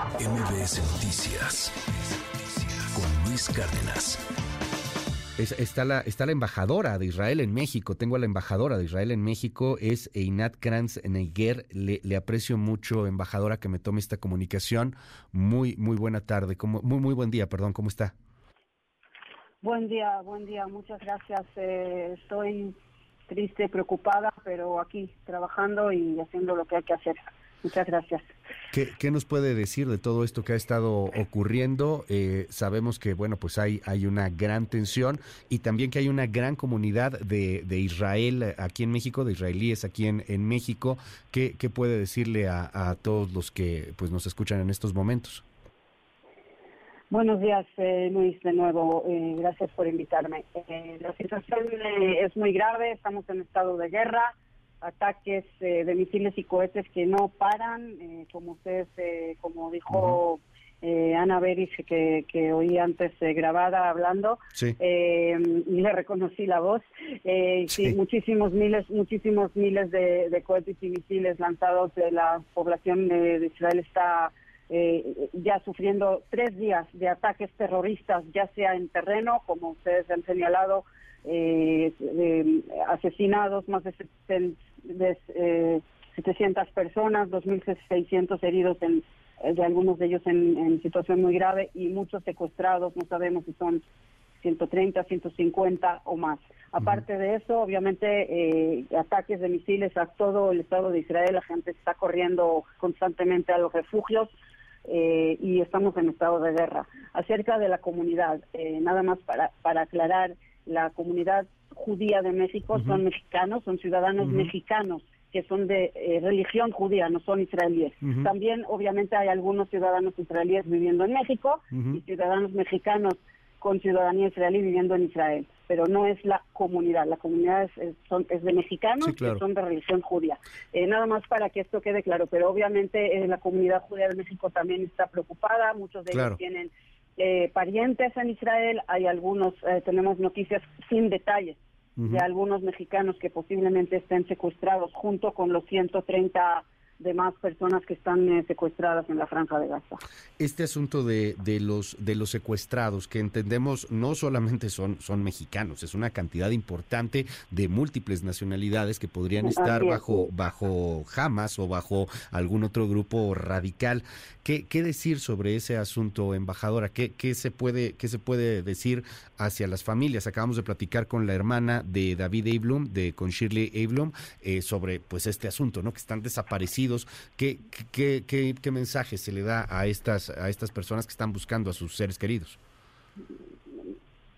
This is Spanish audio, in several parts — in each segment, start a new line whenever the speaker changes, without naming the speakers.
MBS Noticias con Luis Cárdenas.
está, la, está la embajadora de Israel en México. Tengo a la embajadora de Israel en México, es Einat Kranz Neiger. Le, le, aprecio mucho, embajadora, que me tome esta comunicación. Muy, muy buena tarde, como, muy, muy buen día, perdón, ¿cómo está?
Buen día, buen día, muchas gracias. Eh, estoy triste, preocupada, pero aquí trabajando y haciendo lo que hay que hacer. Muchas gracias.
¿Qué, nos puede decir de todo esto que ha estado ocurriendo? Eh, sabemos que, bueno, pues hay, hay una gran tensión y también que hay una gran comunidad de, de Israel aquí en México, de israelíes aquí en, en México. ¿Qué, ¿Qué, puede decirle a, a, todos los que pues nos escuchan en estos momentos?
Buenos días, eh, Luis, de nuevo. Eh, gracias por invitarme. Eh, la situación eh, es muy grave, estamos en estado de guerra ataques eh, de misiles y cohetes que no paran, eh, como ustedes, eh, como dijo Ana Beris, que, que oí antes grabada hablando, y le reconocí la voz. Sí. muchísimos miles, muchísimos miles de, cohetes y misiles lanzados de la población de Israel está ya sufriendo tres días de ataques terroristas, ya sea en terreno, como ustedes han señalado, eh, asesinados, más de, de eh, 700 personas, 2.600 heridos, en, eh, de algunos de ellos en, situación muy grave y muchos secuestrados, no sabemos si son 130, 150 o más. Aparte de eso, obviamente, eh, ataques de misiles a todo el Estado de Israel, la gente está corriendo constantemente a los refugios. Eh, y estamos en estado de guerra. Acerca de la comunidad, nada más para, para aclarar, la comunidad judía de México son mexicanos, son ciudadanos mexicanos que son de eh, religión judía, no son israelíes. También, obviamente, hay algunos ciudadanos israelíes viviendo en México y ciudadanos mexicanos con ciudadanía israelí viviendo en Israel, pero no es la comunidad. La comunidad es, son, es de mexicanos que son de religión judía. Eh, nada más para que esto quede claro, pero obviamente eh, la comunidad judía de México también está preocupada, muchos de ellos tienen eh, parientes en Israel, hay algunos, eh, tenemos noticias sin detalles de algunos mexicanos que posiblemente estén secuestrados junto con los 130 de más personas que están eh, secuestradas en la franja de Gaza.
Este asunto de, de, los de los secuestrados que entendemos no solamente son son mexicanos, es una cantidad importante de múltiples nacionalidades que podrían estar bajo bajo Hamas o bajo algún otro grupo radical. ¿Qué, qué decir sobre ese asunto, embajadora? ¿Qué, qué se puede qué se puede decir hacia las familias? Acabamos de platicar con la hermana de David Eiblum, de con Shirley Eiblum, eh, sobre pues este asunto, ¿no? Que están desaparecidos ¿Qué, mensaje se le da a estas, a estas personas que están buscando a sus seres queridos?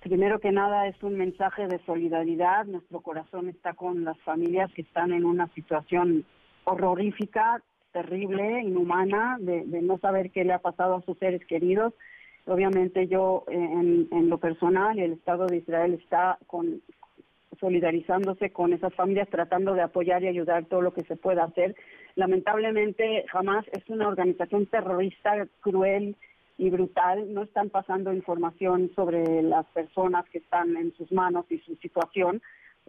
Primero que nada es un mensaje de solidaridad. Nuestro corazón está con las familias que están en una situación horrorífica, terrible, inhumana, de, no saber qué le ha pasado a sus seres queridos. Obviamente yo en, en lo personal, el Estado de Israel está con, solidarizándose con esas familias, tratando de apoyar y ayudar todo lo que se pueda hacer. Lamentablemente, jamás es una organización terrorista cruel y brutal. No están pasando información sobre las personas que están en sus manos y su situación.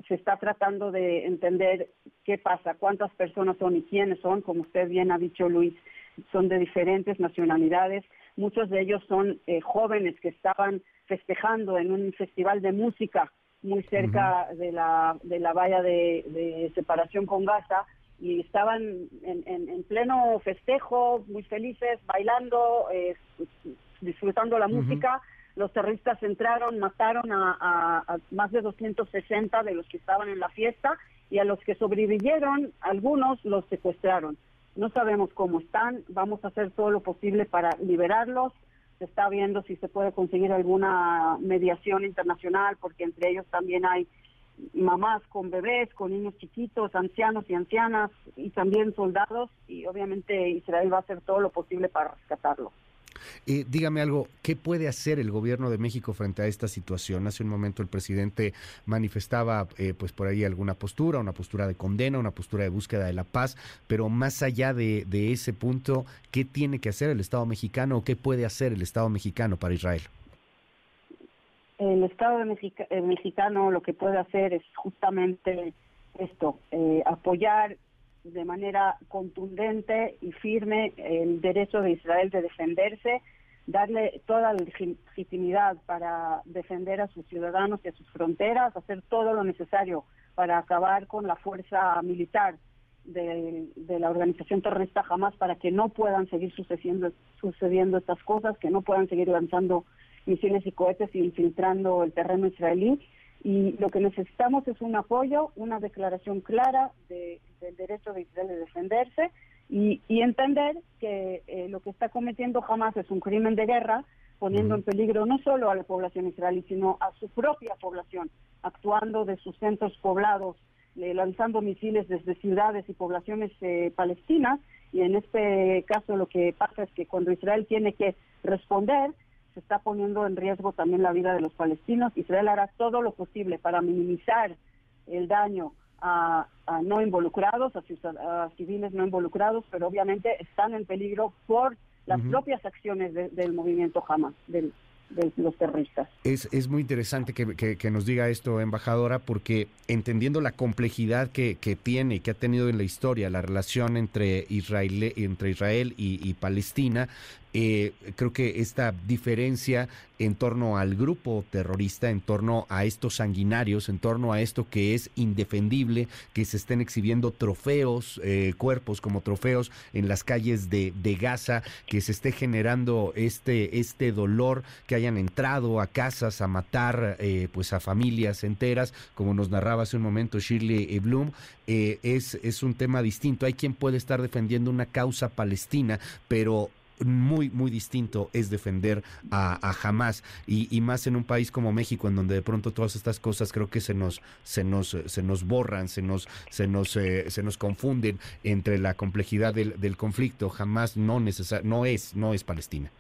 Se está tratando de entender qué pasa, cuántas personas son y quiénes son. Como usted bien ha dicho, Luis, son de diferentes nacionalidades. Muchos de ellos son eh, jóvenes que estaban festejando en un festival de música muy cerca de, la, de la valla de, separación con Gaza y estaban en, en, pleno festejo, muy felices, bailando, eh, disfrutando la música. Los terroristas entraron, mataron a, a, más de 260 de los que estaban en la fiesta y a los que sobrevivieron, algunos los secuestraron. No sabemos cómo están, vamos a hacer todo lo posible para liberarlos se está viendo si se puede conseguir alguna mediación internacional, porque entre ellos también hay mamás con bebés, con niños chiquitos, ancianos y ancianas, y también soldados, y obviamente Israel va a hacer todo lo posible para rescatarlos.
Eh, dígame algo, ¿qué puede hacer el gobierno de México frente a esta situación? Hace un momento el presidente manifestaba eh, pues por ahí alguna postura, una postura de condena, una postura de búsqueda de la paz, pero más allá de, ese punto, ¿qué tiene que hacer el Estado mexicano o qué puede hacer el Estado mexicano para Israel?
El Estado mexicano lo que puede hacer es justamente esto, eh, apoyar de manera contundente y firme el derecho de Israel de defenderse, darle toda la legitimidad para defender a sus ciudadanos y a sus fronteras, hacer todo lo necesario para acabar con la fuerza militar de, la organización terrorista jamás para que no puedan seguir sucediendo, sucediendo estas cosas, que no puedan seguir lanzando misiles y cohetes infiltrando el terreno israelí. Y lo que necesitamos es un apoyo, una declaración clara del derecho de Israel de defenderse y, entender que eh, lo que está cometiendo jamás es un crimen de guerra, poniendo en peligro no solo a la población israelí, sino a su propia población, actuando de sus centros poblados eh, lanzando misiles desde ciudades y poblaciones eh, palestinas. Y en este caso lo que pasa es que cuando Israel tiene que responder, se está poniendo en riesgo también la vida de los palestinos. Israel hará todo lo posible para minimizar el daño a, no involucrados, a, civiles no involucrados, pero obviamente están en peligro por las propias acciones del movimiento Hamas, del, de los terroristas.
Es, es muy interesante que, nos diga esto, embajadora, porque entendiendo la complejidad que, tiene y que ha tenido en la historia la relación entre Israel, entre Israel y Palestina, eh, creo que esta diferencia en torno al grupo terrorista, en torno a estos sanguinarios, en torno a esto que es indefendible, que se estén exhibiendo trofeos, eh, cuerpos como trofeos en las calles de, Gaza, que se esté generando este, este dolor, que hayan entrado a casas a matar eh, pues a familias enteras, como nos narraba hace un momento Shirley Bloom, es, es un tema distinto. Hay quien puede estar defendiendo una causa palestina, pero muy, muy distinto es defender a, a Hamas y, más en un país como México, en donde de pronto todas estas cosas creo que se nos, se nos, se nos borran, se nos, se nos, eh, se nos confunden entre la complejidad del, conflicto. Hamas no, no, es, no es Palestina.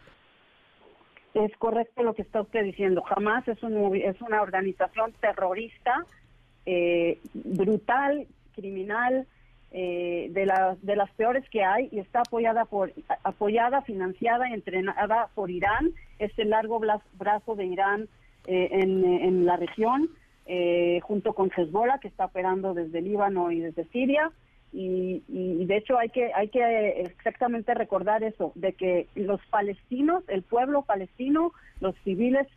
Es correcto lo que está usted diciendo. Hamas es, un, es una organización terrorista, eh, brutal, criminal, eh, de, las, de las peores que hay y está apoyada, por, apoyada financiada entrenada por Irán. Es el largo brazo de Irán eh, en, en, la región, eh, junto con Hezbollah, que está operando desde Líbano y desde Siria. Y, y, de hecho hay que hay que exactamente recordar eso de que los palestinos el pueblo palestino los civiles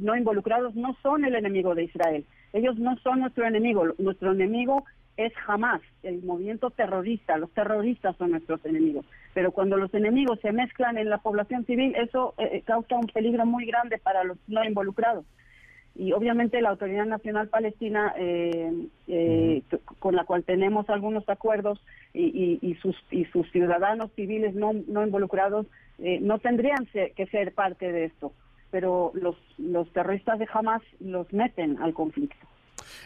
no involucrados no son el enemigo de Israel ellos no son nuestro enemigo nuestro enemigo es jamás el movimiento terrorista, los terroristas son nuestros enemigos. Pero cuando los enemigos se mezclan en la población civil, eso eh, eh, causa un peligro muy grande para los no involucrados. Y obviamente la Autoridad Nacional Palestina, eh, con la cual tenemos algunos acuerdos, y, sus, y sus ciudadanos civiles no, no involucrados, no tendrían que ser parte de esto. Pero los, los terroristas de Hamas los meten al conflicto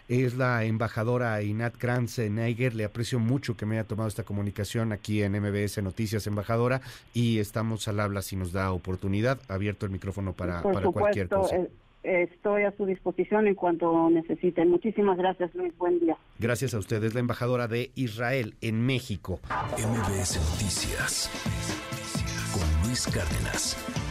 es la embajadora Inat Kranz Neiger. Le aprecio mucho que me haya tomado esta comunicación aquí en MBS Noticias, embajadora, y estamos al habla si nos da oportunidad. Abierto el micrófono para, cualquier cosa. Eh,
estoy a su disposición en cuanto necesiten. Muchísimas gracias, Luis. Buen día.
Gracias a ustedes, la embajadora de Israel en México.
MBS Noticias con Luis Cárdenas.